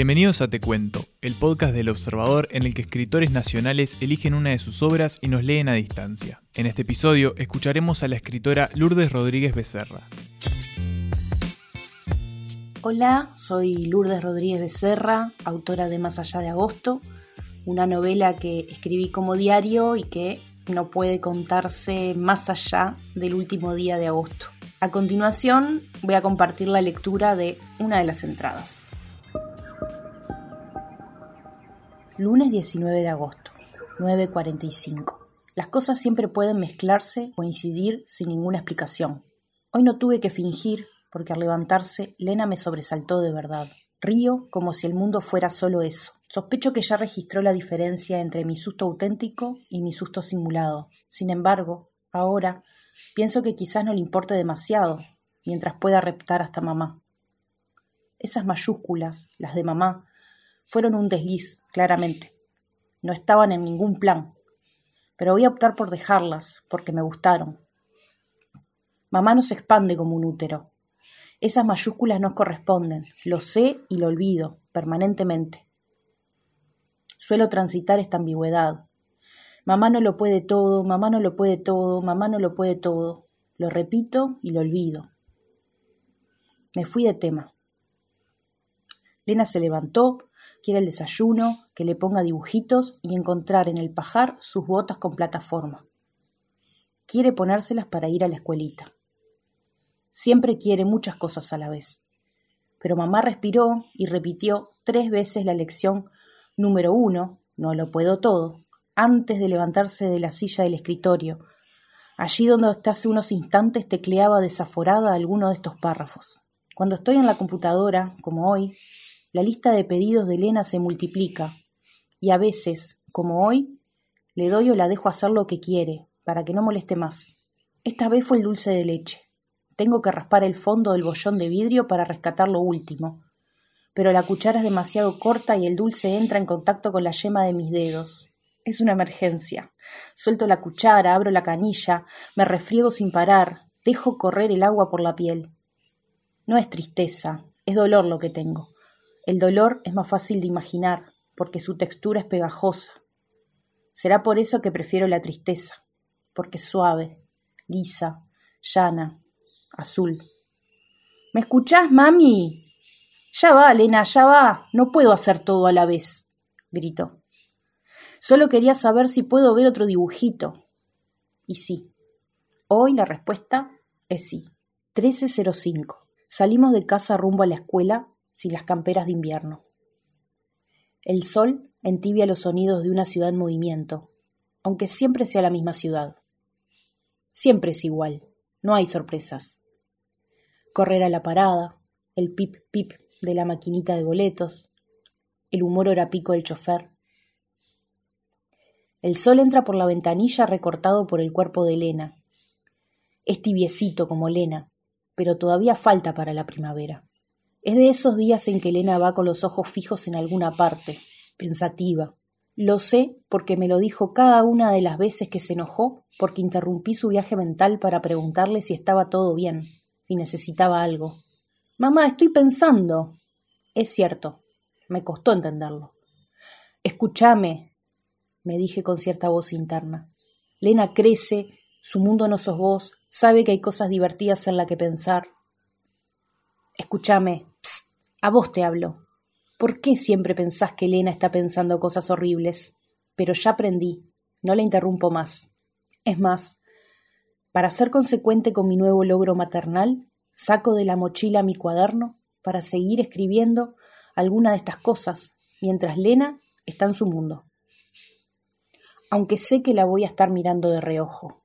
Bienvenidos a Te Cuento, el podcast del Observador en el que escritores nacionales eligen una de sus obras y nos leen a distancia. En este episodio escucharemos a la escritora Lourdes Rodríguez Becerra. Hola, soy Lourdes Rodríguez Becerra, autora de Más allá de agosto, una novela que escribí como diario y que no puede contarse más allá del último día de agosto. A continuación voy a compartir la lectura de una de las entradas. Lunes 19 de agosto, 9.45. Las cosas siempre pueden mezclarse, coincidir sin ninguna explicación. Hoy no tuve que fingir, porque al levantarse, Lena me sobresaltó de verdad. Río como si el mundo fuera solo eso. Sospecho que ya registró la diferencia entre mi susto auténtico y mi susto simulado. Sin embargo, ahora pienso que quizás no le importe demasiado, mientras pueda reptar hasta mamá. Esas mayúsculas, las de mamá, fueron un desliz, claramente. No estaban en ningún plan, pero voy a optar por dejarlas, porque me gustaron. Mamá no se expande como un útero. Esas mayúsculas no corresponden, lo sé y lo olvido, permanentemente. Suelo transitar esta ambigüedad. Mamá no lo puede todo, mamá no lo puede todo, mamá no lo puede todo. Lo repito y lo olvido. Me fui de tema. Lena se levantó, quiere el desayuno, que le ponga dibujitos y encontrar en el pajar sus botas con plataforma. Quiere ponérselas para ir a la escuelita. Siempre quiere muchas cosas a la vez. Pero mamá respiró y repitió tres veces la lección número uno, no lo puedo todo, antes de levantarse de la silla del escritorio, allí donde hasta hace unos instantes tecleaba desaforada alguno de estos párrafos. Cuando estoy en la computadora, como hoy, la lista de pedidos de Elena se multiplica, y a veces, como hoy, le doy o la dejo hacer lo que quiere, para que no moleste más. Esta vez fue el dulce de leche. Tengo que raspar el fondo del bollón de vidrio para rescatar lo último. Pero la cuchara es demasiado corta y el dulce entra en contacto con la yema de mis dedos. Es una emergencia. Suelto la cuchara, abro la canilla, me refriego sin parar, dejo correr el agua por la piel. No es tristeza, es dolor lo que tengo. El dolor es más fácil de imaginar, porque su textura es pegajosa. Será por eso que prefiero la tristeza, porque es suave, lisa, llana, azul. ¿Me escuchás, mami? Ya va, Elena, ya va. No puedo hacer todo a la vez, gritó. Solo quería saber si puedo ver otro dibujito. Y sí. Hoy la respuesta es sí. 13.05. Salimos de casa rumbo a la escuela sin las camperas de invierno. El sol entibia los sonidos de una ciudad en movimiento, aunque siempre sea la misma ciudad. Siempre es igual, no hay sorpresas correr a la parada, el pip pip de la maquinita de boletos, el humor horapico del chofer. El sol entra por la ventanilla recortado por el cuerpo de Elena. Es tibiecito como Elena, pero todavía falta para la primavera. Es de esos días en que Elena va con los ojos fijos en alguna parte, pensativa. Lo sé porque me lo dijo cada una de las veces que se enojó porque interrumpí su viaje mental para preguntarle si estaba todo bien si necesitaba algo. Mamá, estoy pensando. Es cierto, me costó entenderlo. Escúchame, me dije con cierta voz interna. Lena crece, su mundo no sos vos, sabe que hay cosas divertidas en la que pensar. Escúchame, a vos te hablo. ¿Por qué siempre pensás que Elena está pensando cosas horribles? Pero ya aprendí, no la interrumpo más. Es más, para ser consecuente con mi nuevo logro maternal, saco de la mochila mi cuaderno para seguir escribiendo alguna de estas cosas mientras Lena está en su mundo. Aunque sé que la voy a estar mirando de reojo.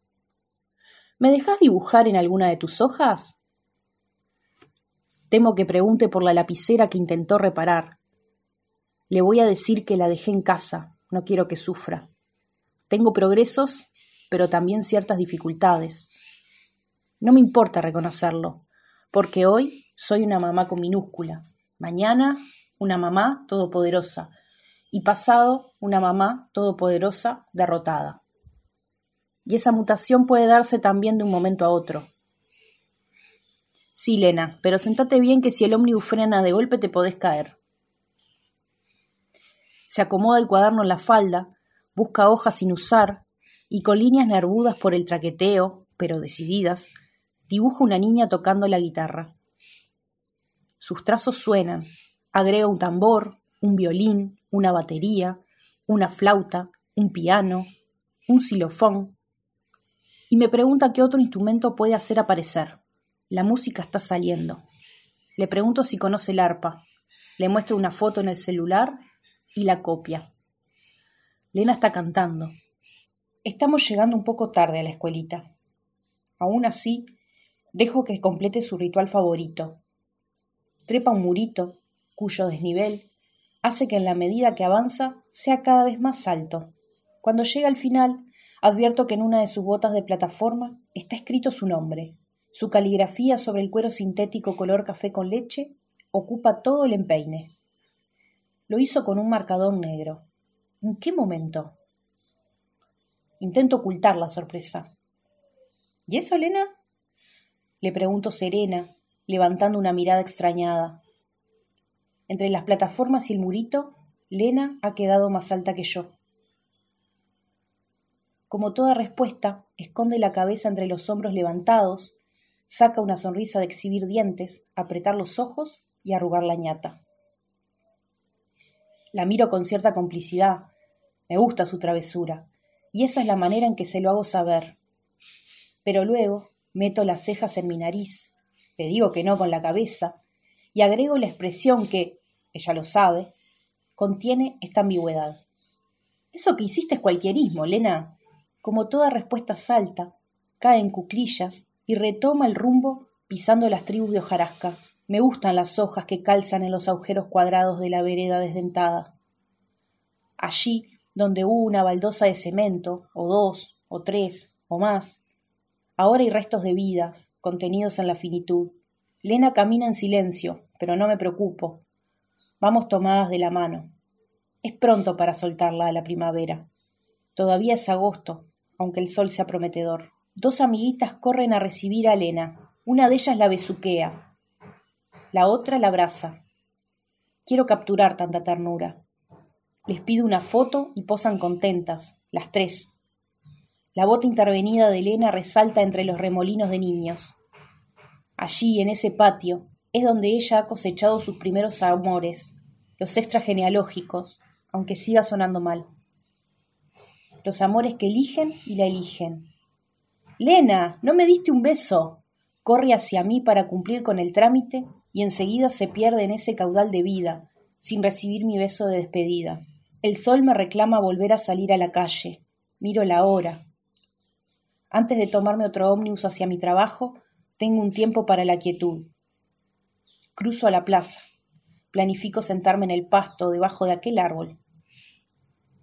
¿Me dejas dibujar en alguna de tus hojas? Temo que pregunte por la lapicera que intentó reparar. Le voy a decir que la dejé en casa, no quiero que sufra. Tengo progresos pero también ciertas dificultades. No me importa reconocerlo, porque hoy soy una mamá con minúscula, mañana una mamá todopoderosa y pasado una mamá todopoderosa derrotada. Y esa mutación puede darse también de un momento a otro. Sí, Lena, pero sentate bien que si el ómnibus frena de golpe te podés caer. Se acomoda el cuaderno en la falda, busca hojas sin usar y con líneas nervudas por el traqueteo, pero decididas, dibuja una niña tocando la guitarra. Sus trazos suenan, agrega un tambor, un violín, una batería, una flauta, un piano, un xilofón, y me pregunta qué otro instrumento puede hacer aparecer. La música está saliendo. Le pregunto si conoce el arpa. Le muestro una foto en el celular y la copia. Lena está cantando. Estamos llegando un poco tarde a la escuelita. Aún así, dejo que complete su ritual favorito. Trepa un murito, cuyo desnivel hace que en la medida que avanza sea cada vez más alto. Cuando llega al final, advierto que en una de sus botas de plataforma está escrito su nombre. Su caligrafía sobre el cuero sintético color café con leche ocupa todo el empeine. Lo hizo con un marcador negro. ¿En qué momento? Intento ocultar la sorpresa. ¿Y eso, Elena? Le pregunto serena, levantando una mirada extrañada. Entre las plataformas y el murito, Lena ha quedado más alta que yo. Como toda respuesta, esconde la cabeza entre los hombros levantados, saca una sonrisa de exhibir dientes, apretar los ojos y arrugar la ñata. La miro con cierta complicidad. Me gusta su travesura, y esa es la manera en que se lo hago saber. Pero luego meto las cejas en mi nariz, le digo que no con la cabeza, y agrego la expresión que, ella lo sabe, contiene esta ambigüedad. Eso que hiciste es cualquierismo, Lena. Como toda respuesta salta, cae en cuclillas y retoma el rumbo pisando las tribus de hojarasca. Me gustan las hojas que calzan en los agujeros cuadrados de la vereda desdentada. Allí, donde hubo una baldosa de cemento, o dos, o tres, o más, ahora hay restos de vidas, contenidos en la finitud. Lena camina en silencio, pero no me preocupo. Vamos tomadas de la mano. Es pronto para soltarla a la primavera. Todavía es agosto, aunque el sol sea prometedor. Dos amiguitas corren a recibir a Elena. Una de ellas la besuquea. La otra la abraza. Quiero capturar tanta ternura. Les pido una foto y posan contentas, las tres. La bota intervenida de Elena resalta entre los remolinos de niños. Allí, en ese patio, es donde ella ha cosechado sus primeros amores, los extragenealógicos, aunque siga sonando mal los amores que eligen y la eligen. Lena, no me diste un beso. Corre hacia mí para cumplir con el trámite y enseguida se pierde en ese caudal de vida, sin recibir mi beso de despedida. El sol me reclama volver a salir a la calle. Miro la hora. Antes de tomarme otro ómnibus hacia mi trabajo, tengo un tiempo para la quietud. Cruzo a la plaza. Planifico sentarme en el pasto debajo de aquel árbol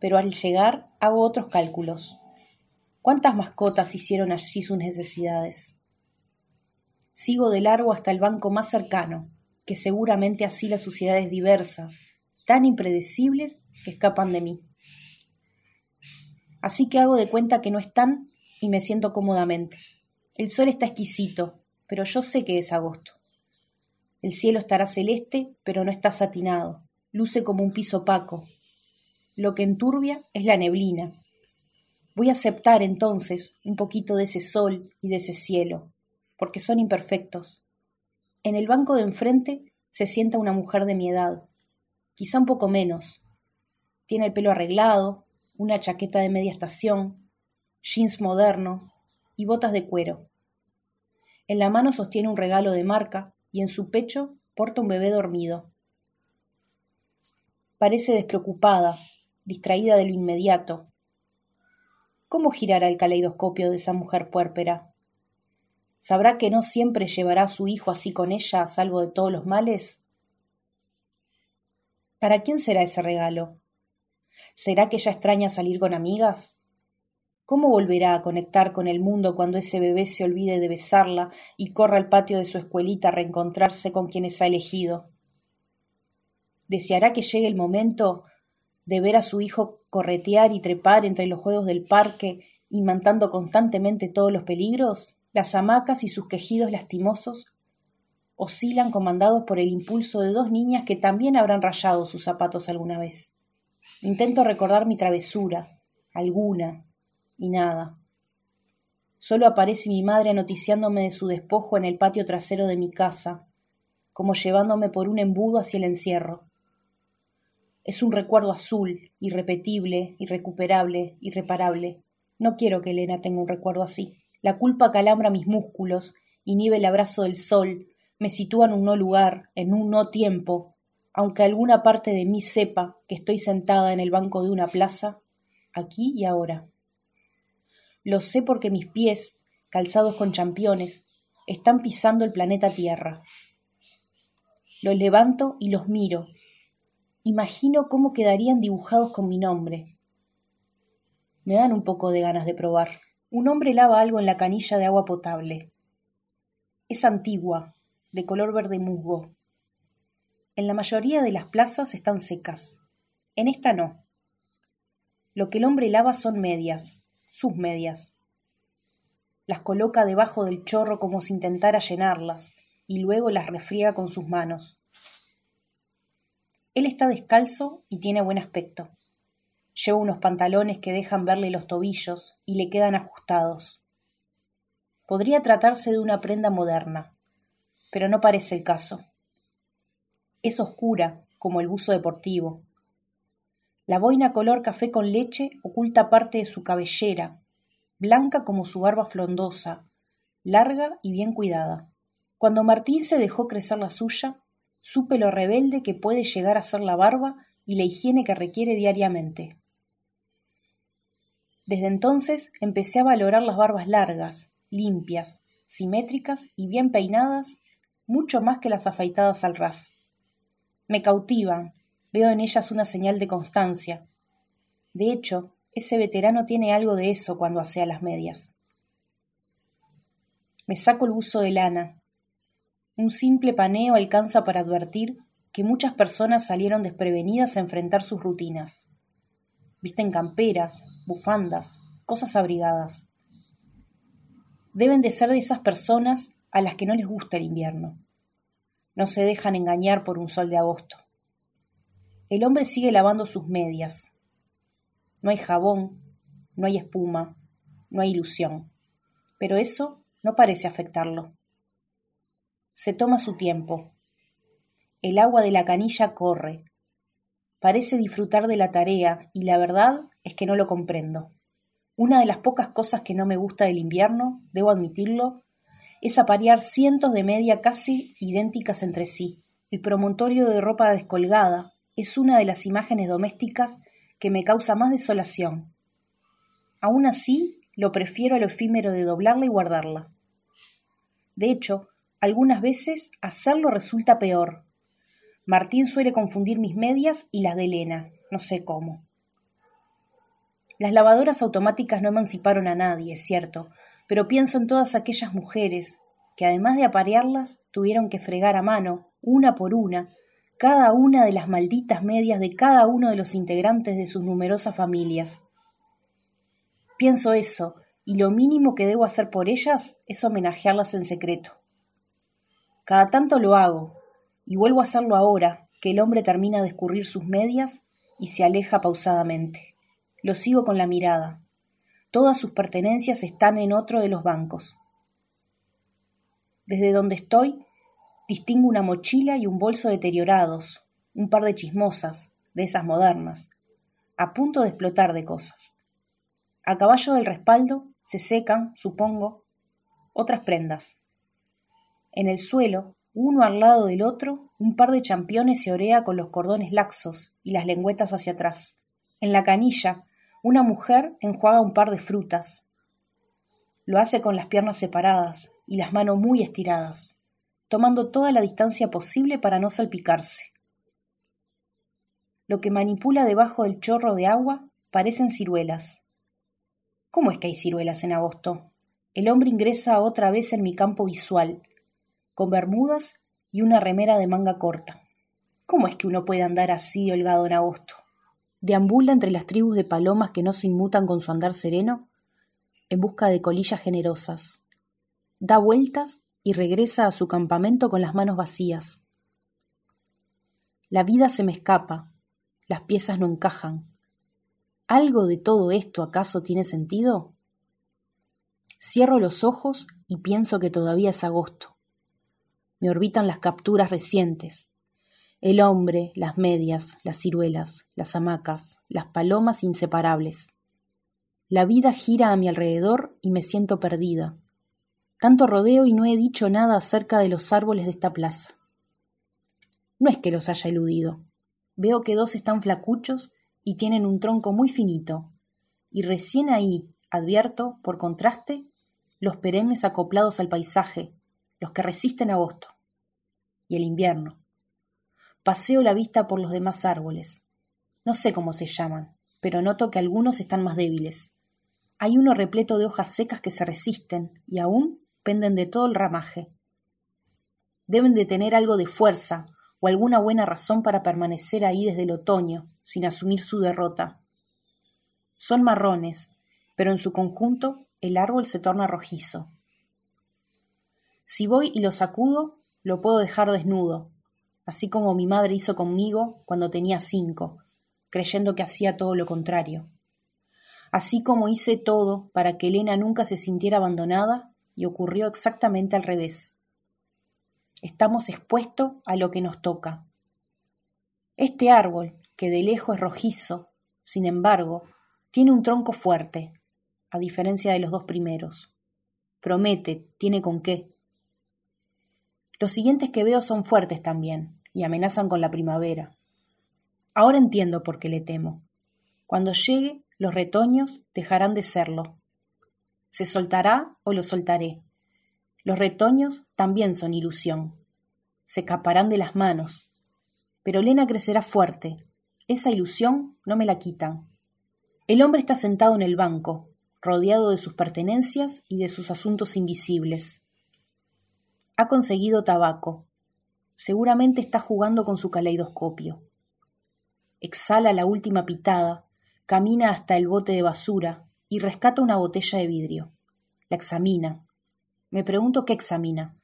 pero al llegar hago otros cálculos. ¿Cuántas mascotas hicieron allí sus necesidades? Sigo de largo hasta el banco más cercano, que seguramente asila suciedades diversas, tan impredecibles que escapan de mí. Así que hago de cuenta que no están y me siento cómodamente. El sol está exquisito, pero yo sé que es agosto. El cielo estará celeste, pero no está satinado. Luce como un piso opaco, lo que enturbia es la neblina. Voy a aceptar entonces un poquito de ese sol y de ese cielo, porque son imperfectos. En el banco de enfrente se sienta una mujer de mi edad, quizá un poco menos. Tiene el pelo arreglado, una chaqueta de media estación, jeans moderno y botas de cuero. En la mano sostiene un regalo de marca y en su pecho porta un bebé dormido. Parece despreocupada, distraída de lo inmediato. ¿Cómo girará el caleidoscopio de esa mujer puérpera? ¿Sabrá que no siempre llevará a su hijo así con ella a salvo de todos los males? ¿Para quién será ese regalo? ¿Será que ella extraña salir con amigas? ¿Cómo volverá a conectar con el mundo cuando ese bebé se olvide de besarla y corra al patio de su escuelita a reencontrarse con quienes ha elegido? ¿Deseará que llegue el momento de ver a su hijo corretear y trepar entre los juegos del parque, imantando constantemente todos los peligros, las hamacas y sus quejidos lastimosos oscilan comandados por el impulso de dos niñas que también habrán rayado sus zapatos alguna vez. Intento recordar mi travesura, alguna, y nada. Solo aparece mi madre noticiándome de su despojo en el patio trasero de mi casa, como llevándome por un embudo hacia el encierro. Es un recuerdo azul, irrepetible, irrecuperable, irreparable. No quiero que Elena tenga un recuerdo así. La culpa calambra mis músculos, inhibe el abrazo del sol, me sitúa en un no lugar, en un no tiempo, aunque alguna parte de mí sepa que estoy sentada en el banco de una plaza, aquí y ahora. Lo sé porque mis pies, calzados con championes, están pisando el planeta Tierra. Los levanto y los miro. Imagino cómo quedarían dibujados con mi nombre. Me dan un poco de ganas de probar. Un hombre lava algo en la canilla de agua potable. Es antigua, de color verde musgo. En la mayoría de las plazas están secas. En esta no. Lo que el hombre lava son medias, sus medias. Las coloca debajo del chorro como si intentara llenarlas, y luego las refriega con sus manos. Él está descalzo y tiene buen aspecto. Lleva unos pantalones que dejan verle los tobillos y le quedan ajustados. Podría tratarse de una prenda moderna, pero no parece el caso. Es oscura, como el buzo deportivo. La boina color café con leche oculta parte de su cabellera, blanca como su barba frondosa, larga y bien cuidada. Cuando Martín se dejó crecer la suya, supe lo rebelde que puede llegar a ser la barba y la higiene que requiere diariamente. Desde entonces empecé a valorar las barbas largas, limpias, simétricas y bien peinadas, mucho más que las afeitadas al ras. Me cautivan, veo en ellas una señal de constancia. De hecho, ese veterano tiene algo de eso cuando asea las medias. Me saco el buzo de lana, un simple paneo alcanza para advertir que muchas personas salieron desprevenidas a enfrentar sus rutinas. Visten camperas, bufandas, cosas abrigadas. Deben de ser de esas personas a las que no les gusta el invierno. No se dejan engañar por un sol de agosto. El hombre sigue lavando sus medias. No hay jabón, no hay espuma, no hay ilusión. Pero eso no parece afectarlo. Se toma su tiempo. El agua de la canilla corre. Parece disfrutar de la tarea y la verdad es que no lo comprendo. Una de las pocas cosas que no me gusta del invierno, debo admitirlo, es aparear cientos de media casi idénticas entre sí. El promontorio de ropa descolgada es una de las imágenes domésticas que me causa más desolación. Aún así, lo prefiero a lo efímero de doblarla y guardarla. De hecho, algunas veces hacerlo resulta peor. Martín suele confundir mis medias y las de Elena, no sé cómo. Las lavadoras automáticas no emanciparon a nadie, es cierto, pero pienso en todas aquellas mujeres que además de aparearlas tuvieron que fregar a mano, una por una, cada una de las malditas medias de cada uno de los integrantes de sus numerosas familias. Pienso eso, y lo mínimo que debo hacer por ellas es homenajearlas en secreto. Cada tanto lo hago, y vuelvo a hacerlo ahora, que el hombre termina de escurrir sus medias y se aleja pausadamente. Lo sigo con la mirada. Todas sus pertenencias están en otro de los bancos. Desde donde estoy, distingo una mochila y un bolso deteriorados, un par de chismosas, de esas modernas, a punto de explotar de cosas. A caballo del respaldo se secan, supongo, otras prendas. En el suelo, uno al lado del otro, un par de championes se orea con los cordones laxos y las lengüetas hacia atrás. En la canilla, una mujer enjuaga un par de frutas. Lo hace con las piernas separadas y las manos muy estiradas, tomando toda la distancia posible para no salpicarse. Lo que manipula debajo del chorro de agua parecen ciruelas. ¿Cómo es que hay ciruelas en agosto? El hombre ingresa otra vez en mi campo visual, con bermudas y una remera de manga corta. ¿Cómo es que uno puede andar así holgado en agosto? Deambula entre las tribus de palomas que no se inmutan con su andar sereno, en busca de colillas generosas. Da vueltas y regresa a su campamento con las manos vacías. La vida se me escapa, las piezas no encajan. ¿Algo de todo esto acaso tiene sentido? Cierro los ojos y pienso que todavía es agosto. Me orbitan las capturas recientes. El hombre, las medias, las ciruelas, las hamacas, las palomas inseparables. La vida gira a mi alrededor y me siento perdida. Tanto rodeo y no he dicho nada acerca de los árboles de esta plaza. No es que los haya eludido. Veo que dos están flacuchos y tienen un tronco muy finito. Y recién ahí advierto, por contraste, los perennes acoplados al paisaje, los que resisten agosto. Y el invierno. Paseo la vista por los demás árboles. No sé cómo se llaman, pero noto que algunos están más débiles. Hay uno repleto de hojas secas que se resisten y aún penden de todo el ramaje. Deben de tener algo de fuerza o alguna buena razón para permanecer ahí desde el otoño, sin asumir su derrota. Son marrones, pero en su conjunto el árbol se torna rojizo. Si voy y lo sacudo, lo puedo dejar desnudo, así como mi madre hizo conmigo cuando tenía cinco, creyendo que hacía todo lo contrario así como hice todo para que Elena nunca se sintiera abandonada, y ocurrió exactamente al revés. Estamos expuestos a lo que nos toca. Este árbol, que de lejos es rojizo, sin embargo, tiene un tronco fuerte, a diferencia de los dos primeros. Promete, tiene con qué. Los siguientes que veo son fuertes también, y amenazan con la primavera. Ahora entiendo por qué le temo. Cuando llegue, los retoños dejarán de serlo. Se soltará o lo soltaré. Los retoños también son ilusión. Se escaparán de las manos. Pero Lena crecerá fuerte. Esa ilusión no me la quitan. El hombre está sentado en el banco, rodeado de sus pertenencias y de sus asuntos invisibles. Ha conseguido tabaco. Seguramente está jugando con su caleidoscopio. Exhala la última pitada camina hasta el bote de basura y rescata una botella de vidrio. La examina. Me pregunto qué examina.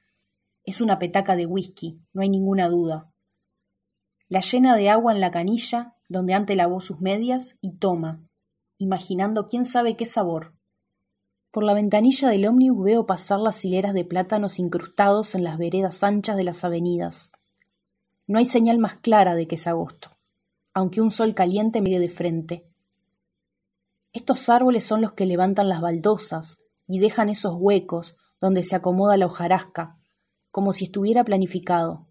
Es una petaca de whisky, no hay ninguna duda. La llena de agua en la canilla, donde antes lavó sus medias, y toma, imaginando quién sabe qué sabor. Por la ventanilla del ómnibus veo pasar las hileras de plátanos incrustados en las veredas anchas de las avenidas. No hay señal más clara de que es agosto, aunque un sol caliente me de frente, estos árboles son los que levantan las baldosas y dejan esos huecos donde se acomoda la hojarasca, como si estuviera planificado.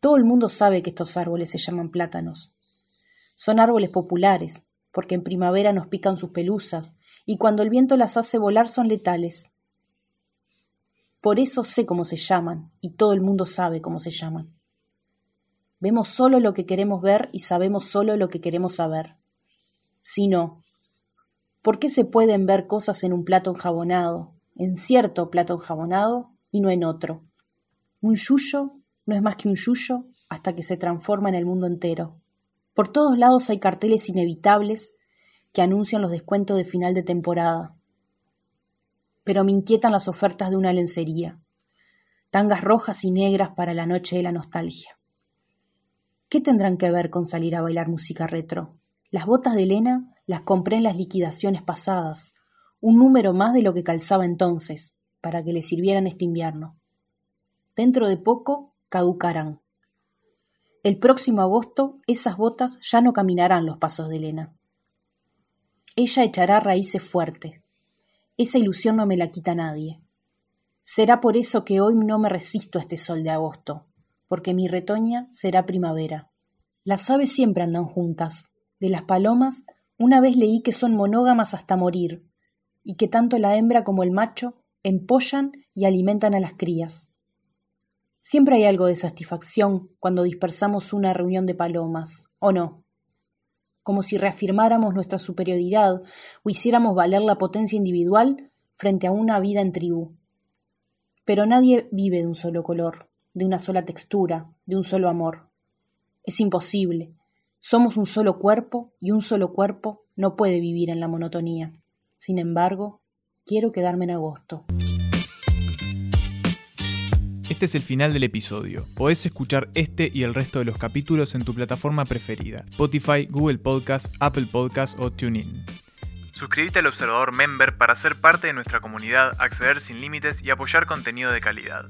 Todo el mundo sabe que estos árboles se llaman plátanos. Son árboles populares, porque en primavera nos pican sus pelusas y cuando el viento las hace volar son letales. Por eso sé cómo se llaman y todo el mundo sabe cómo se llaman. Vemos solo lo que queremos ver y sabemos solo lo que queremos saber. Si no, ¿Por qué se pueden ver cosas en un plato enjabonado, en cierto plato enjabonado y no en otro? Un yuyo no es más que un yuyo hasta que se transforma en el mundo entero. Por todos lados hay carteles inevitables que anuncian los descuentos de final de temporada. Pero me inquietan las ofertas de una lencería. Tangas rojas y negras para la noche de la nostalgia. ¿Qué tendrán que ver con salir a bailar música retro? Las botas de Elena las compré en las liquidaciones pasadas, un número más de lo que calzaba entonces, para que le sirvieran este invierno. Dentro de poco caducarán. El próximo agosto esas botas ya no caminarán los pasos de Elena. Ella echará raíces fuertes. Esa ilusión no me la quita nadie. Será por eso que hoy no me resisto a este sol de agosto, porque mi retoña será primavera. Las aves siempre andan juntas. De las palomas una vez leí que son monógamas hasta morir, y que tanto la hembra como el macho empollan y alimentan a las crías. Siempre hay algo de satisfacción cuando dispersamos una reunión de palomas, ¿o no? Como si reafirmáramos nuestra superioridad o hiciéramos valer la potencia individual frente a una vida en tribu. Pero nadie vive de un solo color, de una sola textura, de un solo amor. Es imposible, somos un solo cuerpo y un solo cuerpo no puede vivir en la monotonía. Sin embargo, quiero quedarme en agosto. Este es el final del episodio. Podés escuchar este y el resto de los capítulos en tu plataforma preferida, Spotify, Google Podcast, Apple Podcast o TuneIn. Suscríbete al Observador Member para ser parte de nuestra comunidad, acceder sin límites y apoyar contenido de calidad.